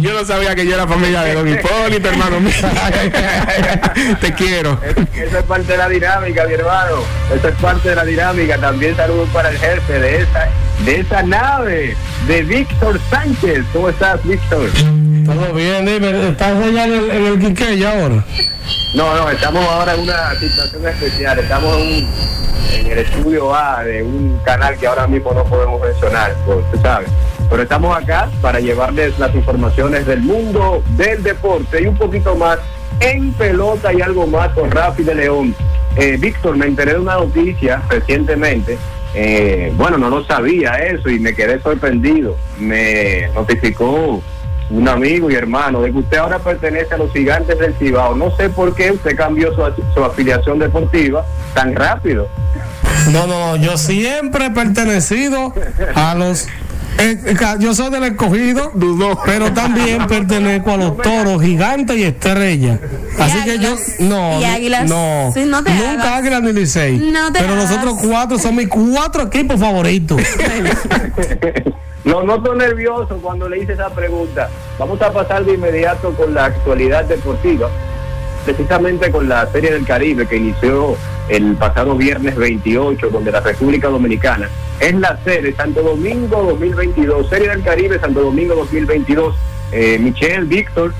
Yo no sabía que yo era familia de Don Hipólito, hermano mío. Te quiero. Es- Esa es parte de la dinámica, mi hermano. Esa es parte de la dinámica. También saludos para el jefe de esa, de esa nave, de Víctor Sánchez. ¿Cómo estás, Víctor? Todo bien, dime, ¿estás allá en el, en el ahora? No, no, estamos ahora en una situación especial. Estamos en, un- en el estudio A de un canal que ahora mismo no podemos mencionar, pues, tú sabes. Pero estamos acá para llevarles las informaciones del mundo del deporte y un poquito más en pelota y algo más con Rafi de León. Eh, Víctor, me enteré de una noticia recientemente. eh, bueno, no lo sabía eso y me quedé sorprendido. Me notificó un amigo y hermano de que usted ahora pertenece a los gigantes del Cibao. No sé por qué usted cambió su, afiliación deportiva tan rápido. No, no, yo siempre he pertenecido a los... eh, eh, yo soy del escogido, pero también pertenezco a los toros, gigantes y estrellas. Así Y que yo, no, Y águilas. no, Sí, no te nunca hagas. águilas ni licey. No pero los hagas. otros cuatro son mis cuatro equipos favoritos. No noto nervioso cuando le hice esa pregunta. Vamos a pasar de inmediato con la actualidad deportiva, precisamente con la Serie del Caribe que inició el pasado viernes 28, donde la República Dominicana es la sede Santo Domingo 2022, Serie del Caribe Santo Domingo 2022. Eh, Michelle, Víctor,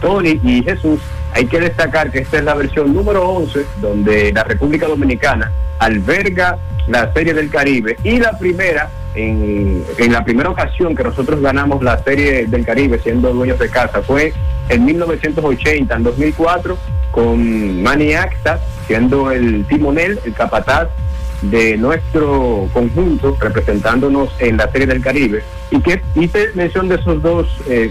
Tony y Jesús, hay que destacar que esta es la versión número 11, donde la República Dominicana alberga la Serie del Caribe y la primera, en, la primera ocasión que nosotros ganamos la Serie del Caribe siendo dueños de casa fue en 1980, en 2004, con Manny Acta siendo el timonel, el capataz de nuestro conjunto representándonos en la Serie del Caribe. Y que hice mención de esos dos eh,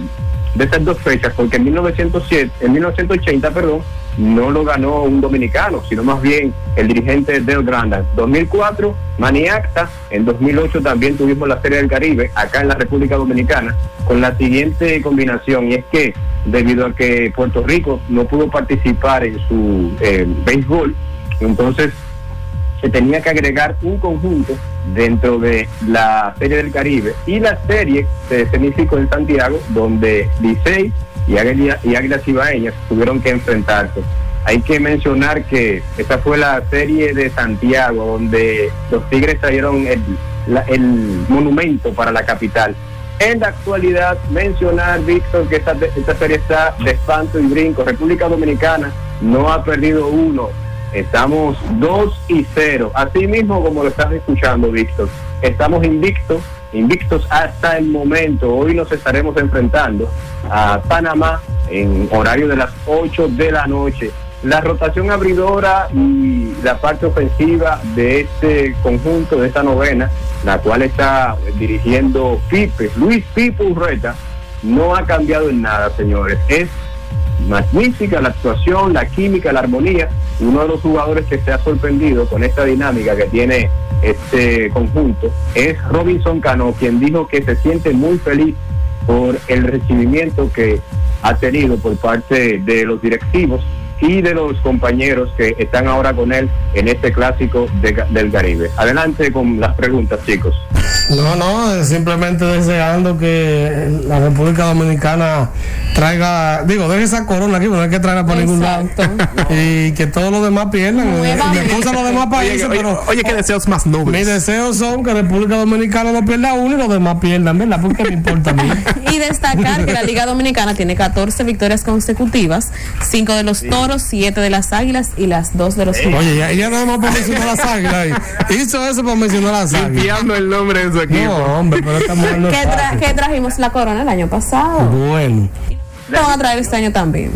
de esas dos fechas porque en 1907 en 1980 perdón no lo ganó un dominicano sino más bien el dirigente Del Granda. 2004 Maniacta en 2008 también tuvimos la Serie del Caribe acá en la República Dominicana con la siguiente combinación y es que debido a que Puerto Rico no pudo participar en su eh, béisbol entonces se tenía que agregar un conjunto dentro de la Serie del Caribe y la serie se significó en Santiago, donde Licey y Águilas y tuvieron que enfrentarse. Hay que mencionar que esta fue la serie de Santiago, donde los Tigres trajeron el, monumento para la capital. En la actualidad, mencionar, Víctor, que esta, esta serie está de espanto y brinco. República Dominicana no ha perdido uno. Estamos 2 y 0. Así mismo como lo estás escuchando, Víctor. Estamos invictos, invictos hasta el momento. Hoy nos estaremos enfrentando a Panamá en horario de las 8 de la noche. La rotación abridora y la parte ofensiva de este conjunto, de esta novena, la cual está dirigiendo Pipe, Luis Pipe Urreta, no ha cambiado en nada, señores. Es magnífica la actuación, la química, la armonía. Uno de los jugadores que se ha sorprendido con esta dinámica que tiene este conjunto es Robinson Cano, quien dijo que se siente muy feliz por el recibimiento que ha tenido por parte de los directivos y de los compañeros que están ahora con él en este clásico de- del Caribe. Adelante con las preguntas, chicos. No, no, es simplemente deseando que la República Dominicana traiga, digo, deje esa corona aquí, no hay que traerla por ningún lado. Y que todos los demás pierdan. Me excusa los demás países, Oye, pero oye, qué deseos más nobles. mis deseos son que República Dominicana no pierda uno y los demás pierdan, ¿verdad? Porque me importa a mí. Y destacar que la Liga Dominicana tiene 14 victorias consecutivas, 5 de los toros, 7 de las águilas y las 2 de los gigantes. Oye, ya, ya nada más por mencionar las águilas ahí. Hizo eso por mencionar las águilas. Limpiando el nombre de su equipo. No, hombre, pero ¿Qué, tra- fácil. qué trajimos la corona el año pasado? Bueno. Van a traer este año también.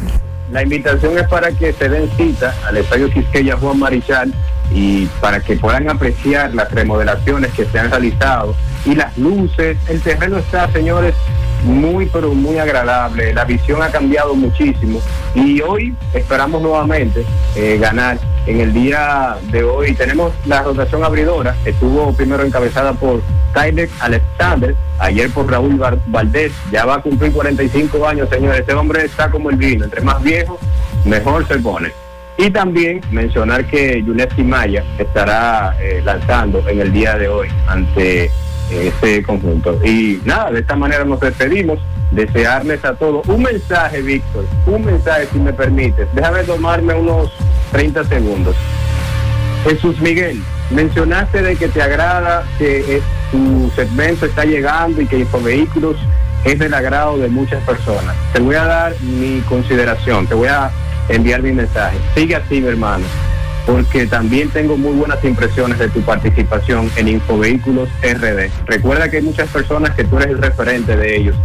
La invitación es para que se den cita al Estadio Quisqueya Juan Marichal y para que puedan apreciar las remodelaciones que se han realizado y las luces. El terreno está, señores, muy pero muy agradable. La visión ha cambiado muchísimo y hoy esperamos nuevamente eh, ganar. En el día de hoy tenemos la rotación abridora, estuvo primero encabezada por Tyler Alexander, ayer por Raúl Val- Valdés, ya va a cumplir 45 años, señores. Este hombre está como el vino, entre más viejo, mejor se pone. Y también mencionar que Yuneski Maya estará eh, lanzando en el día de hoy ante eh, este conjunto. Y nada, de esta manera nos despedimos. Desearles a todos un mensaje, Víctor, un mensaje si me permites. Déjame tomarme unos 30 segundos. Jesús Miguel, mencionaste de que te agrada que eh, tu segmento está llegando y que Infovehículos es del agrado de muchas personas. Te voy a dar mi consideración, te voy a enviar mi mensaje. Sigue así, mi hermano, porque también tengo muy buenas impresiones de tu participación en Infovehículos RD. Recuerda que hay muchas personas que tú eres el referente de ellos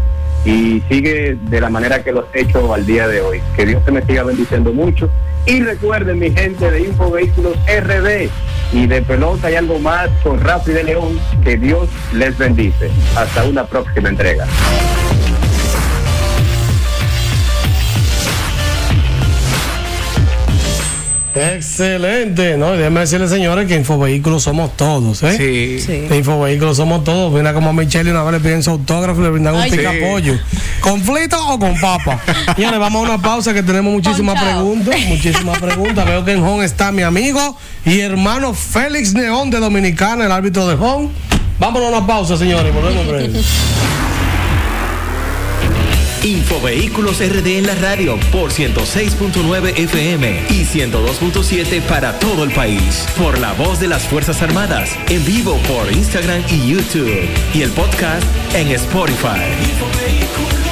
y sigue de la manera que lo has hecho al día de hoy. Que Dios te me siga bendiciendo mucho. Y recuerden, mi gente de Infovehículos RD y de pelota y algo más con Rafi de León, que Dios les bendice. Hasta una próxima entrega. Excelente, ¿no? Y déjeme decirle, señores, que Infovehículos somos todos, ¿eh? Sí. Sí. Infovehículos somos todos. Mira como a Michelle una vez le piden su autógrafo y le brindan un pica sí. pollo. ¿Con flito o con papa? Señores, vamos a una pausa que tenemos muchísimas Ponchao. preguntas. Muchísimas preguntas. Veo que en Home está mi amigo y hermano Félix Neón de Dominicana, el árbitro de Home. Vámonos a una pausa, señores. Volvemos en breve. Infovehículos RD en la radio por 106.9 FM y 102.7 para todo el país. Por la voz de las Fuerzas Armadas. En vivo por Instagram y YouTube. Y el podcast en Spotify.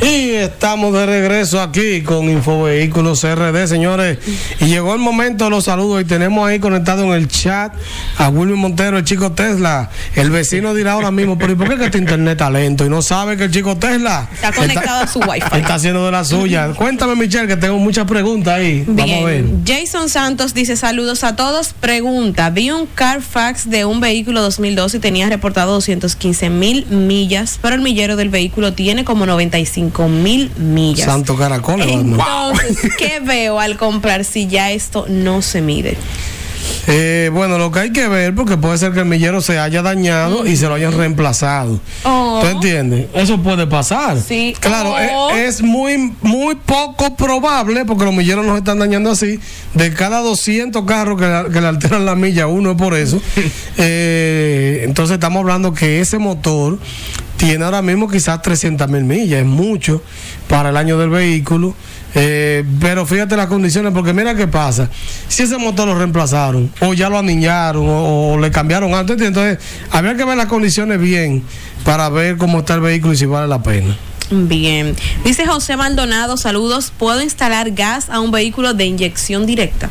Y estamos de regreso aquí con Infovehículos RD, señores. Y llegó el momento de los saludos y tenemos ahí conectado en el chat a Wilmy Montero, el chico Tesla. El vecino dirá ahora mismo, pero ¿y por qué que este internet está lento? Y no sabe que el chico Tesla Está conectado a su wifi. está haciendo de la suya. Cuéntame, Michelle, que tengo muchas preguntas ahí. Vamos a ver. Bien. Jason Santos dice saludos a todos. Pregunta, vi un Carfax de un vehículo 2012 y tenía reportado 215 mil millas, pero el millero del vehículo tiene como 95 mil millas. Santo caracol, Entonces, ¿qué veo al comprar si ya esto no se mide? Eh, bueno, lo que hay que ver, porque puede ser que el millero se haya dañado y se lo hayan reemplazado. Oh. ¿Tú entiendes? Eso puede pasar. Sí. Claro, Oh. es, es muy, muy poco probable, porque los milleros nos están dañando así. De cada 200 carros que, la- que le alteran la milla, uno es por eso. Eh, entonces estamos hablando que ese motor tiene ahora mismo quizás 300 mil millas, es mucho para el año del vehículo. Eh, pero fíjate las condiciones, porque mira qué pasa. Si ese motor lo reemplazaron, o ya lo aniñaron, o, o le cambiaron antes, entonces habría que ver las condiciones bien para ver cómo está el vehículo y si vale la pena. Bien. Dice José Maldonado, saludos. ¿Puedo instalar gas a un vehículo de inyección directa?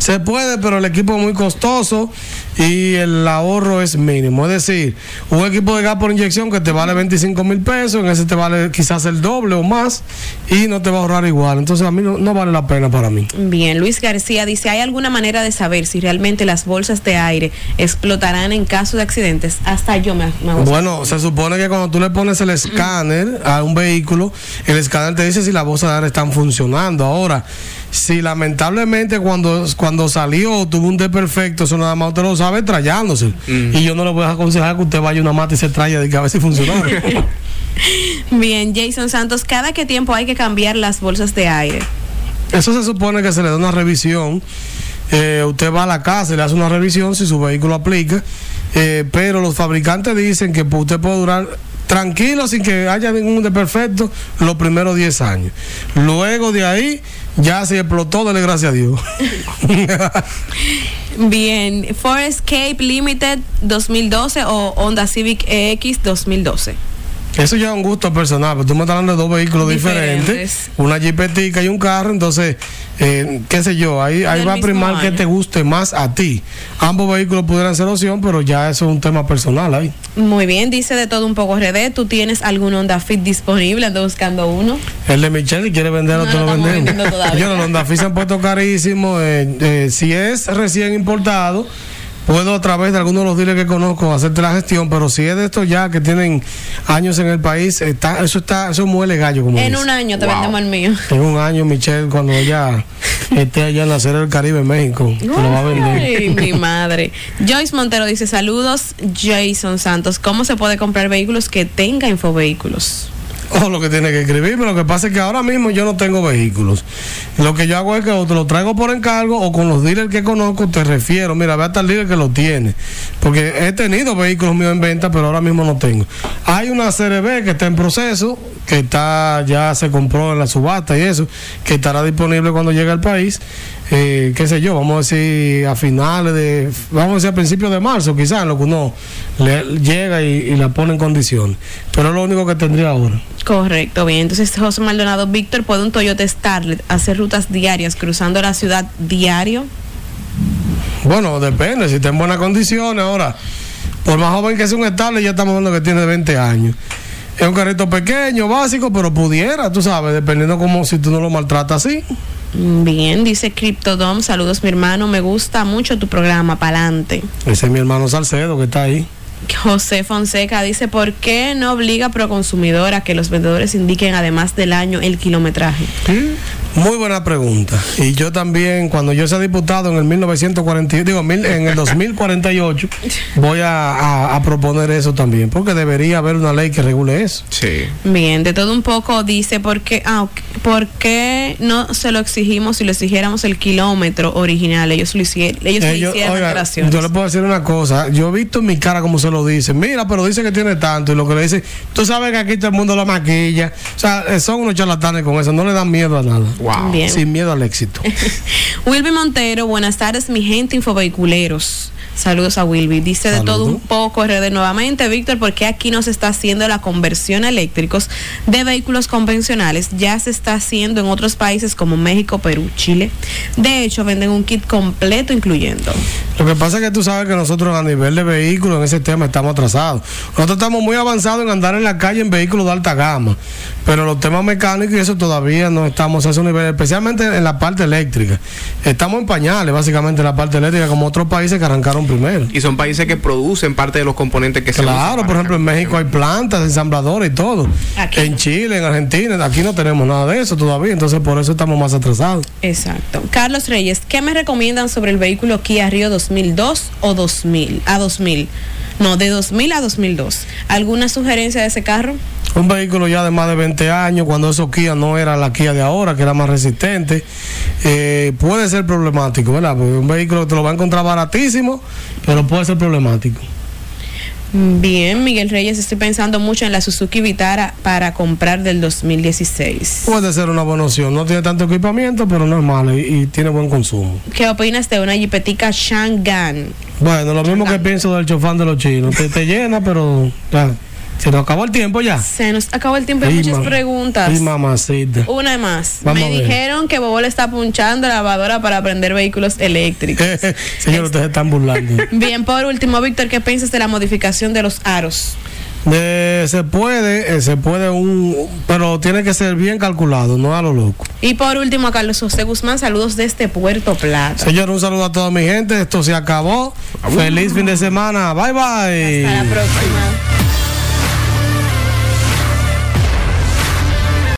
Se puede, pero el equipo es muy costoso y el ahorro es mínimo. Es decir, un equipo de gas por inyección que te vale 25 mil pesos, en ese te vale quizás el doble o más y no te va a ahorrar igual. Entonces a mí no, no vale la pena para mí. Bien, Luis García dice, ¿hay alguna manera de saber si realmente las bolsas de aire explotarán en caso de accidentes? Hasta yo me, me Bueno, se supone que cuando tú le pones el escáner a un vehículo, el escáner te dice si las bolsas de aire están funcionando. Ahora, si lamentablemente cuando, cuando salió tuvo un desperfecto, eso nada más usted lo sabe trayándose. Y yo no le voy a aconsejar que usted vaya a una mata y se traya de que a ver si funciona. Bien, Jason Santos, ¿cada qué tiempo hay que cambiar las bolsas de aire? Eso se supone que se le da una revisión. Eh, usted va a la casa y le hace una revisión si su vehículo aplica. Eh, pero los fabricantes dicen que usted puede durar tranquilo sin que haya ningún desperfecto los primeros 10 años. Luego de ahí ya se explotó, dele gracias a Dios. Bien, Ford Escape Limited 2012 o Honda Civic EX 2012. Eso ya es un gusto personal, pero tú me estás hablando de dos vehículos diferentes, Diferentes. una jipetica y un carro, entonces, eh, qué sé yo, ahí, ahí va a primar que año. te guste más a ti. Ambos vehículos pudieran ser opción, pero ya eso es un tema personal ahí. Muy bien, dice de todo un poco RD. ¿Tú tienes algún Honda Fit disponible? Ando buscando uno. El de Michelle, quiere venderlo, No, te no lo estamos vendemos. Yo, los Honda Fit se han puesto carísimos. eh, eh, si es recién importado, puedo a través de algunos de los dealers que conozco hacerte la gestión, pero si es de estos ya que tienen años en el país, está, eso está, eso muele gallo como En dice. un año te Wow. vendemos el mío. En un año, Michelle, cuando ella esté allá en la serie del Caribe, en México, te lo va a vender. Ay, mi madre. Joyce Montero dice saludos. Jason Santos, ¿cómo se puede comprar vehículos que tenga infovehículos? O lo que tiene que escribirme. Lo que pasa es que ahora mismo yo no tengo vehículos. Lo que yo hago es que o te lo traigo por encargo o con los dealers que conozco te refiero. Mira, ve hasta el dealer que lo tiene. Porque he tenido vehículos míos en venta, pero ahora mismo no tengo. Hay una serie B que está en proceso, que está ya se compró en la subasta y eso, que estará disponible cuando llegue al país. Eh, qué sé yo, vamos a decir a finales de, vamos a decir a principios de marzo, quizás, lo que uno le, llega y, y la pone en condiciones. Pero es lo único que tendría ahora. Correcto, bien. Entonces, José Maldonado, Víctor, ¿puede un Toyota Starlet hacer rutas diarias cruzando la ciudad diario? Bueno, depende, si está en buenas condiciones. Ahora, por más joven que sea un estable, ya estamos hablando que tiene 20 años. Es un carrito pequeño, básico, pero pudiera, tú sabes, dependiendo como si tú no lo maltratas así. Bien, dice Cryptodom, saludos mi hermano, me gusta mucho tu programa, pa'lante. Ese es mi hermano Salcedo que está ahí. José Fonseca dice, ¿por qué no obliga a Proconsumidor a que los vendedores indiquen además del año el kilometraje? Muy buena pregunta. Y yo también, cuando yo sea diputado en el 1940, digo, mil- en el 2048, voy a, a- a proponer eso también, porque debería haber una ley que regule eso. Sí. Bien, de todo un poco dice, ¿por qué, ah, ¿por qué no se lo exigimos si lo exigiéramos el kilómetro original? Ellos lo hicieron, ellos, hicieron oiga, yo le puedo decir una cosa. Yo he visto en mi cara cómo se lo dicen. Mira, pero dice que tiene tanto. Y lo que le dicen, tú sabes que aquí todo el mundo la maquilla. O sea, eh, son unos charlatanes con eso. No le dan miedo a nada. Bien. Sin miedo al éxito. Wilby Montero, buenas tardes, mi gente infovehiculeros. Saludos a Wilby. Dice de todo un poco RD nuevamente, Víctor, porque aquí no se está haciendo la conversión a eléctricos de vehículos convencionales. Ya se está haciendo en otros países como México, Perú, Chile. De hecho, venden un kit completo incluyendo. Lo que pasa es que tú sabes que nosotros a nivel de vehículos en ese tema estamos atrasados. Nosotros estamos muy avanzados en andar en la calle en vehículos de alta gama, pero los temas mecánicos y eso todavía no estamos a ese nivel, especialmente en la parte eléctrica. Estamos en pañales, básicamente en la parte eléctrica, como otros países que arrancaron primero. Y son países que producen parte de los componentes que se Claro, usan por ejemplo, en México hay plantas, ensambladores y todo. Aquí En. Chile, en Argentina, aquí no tenemos nada de eso todavía, entonces por eso estamos más atrasados. Exacto. Carlos Reyes, ¿qué me recomiendan sobre el vehículo Kia Río 2002 o 2000? A 2000. No, de 2000 a 2002. ¿Alguna sugerencia de ese carro? Un vehículo ya de más de 20 años, cuando esos Kia no era la Kia de ahora, que era más resistente, eh, puede ser problemático, ¿verdad? Porque un vehículo te lo va a encontrar baratísimo, pero puede ser problemático. Bien, Miguel Reyes, estoy pensando mucho en la Suzuki Vitara para comprar del 2016. Puede ser una buena opción. No tiene tanto equipamiento, pero no es malo y, y tiene buen consumo. ¿Qué opinas de una Jeepetica Shangan? Bueno, lo mismo que pienso del chofán de los chinos. Te, te llena, pero ya, se nos acabó el tiempo ya. Se nos acabó el tiempo, hay Y muchas preguntas. Y mamacita. Una más. Vamos Me dijeron que Bobo le está punchando la lavadora para prender vehículos eléctricos. Señor, ustedes están burlando. Bien, por último, Víctor, ¿qué piensas de la modificación de los aros? Eh, se puede, eh, se puede un, pero tiene que ser bien calculado, no a lo loco. Y por último, a Carlos José Guzmán, saludos desde Puerto Plata. Señor, un saludo a toda mi gente. Esto se acabó. Feliz fin de semana. Bye bye. Hasta la próxima.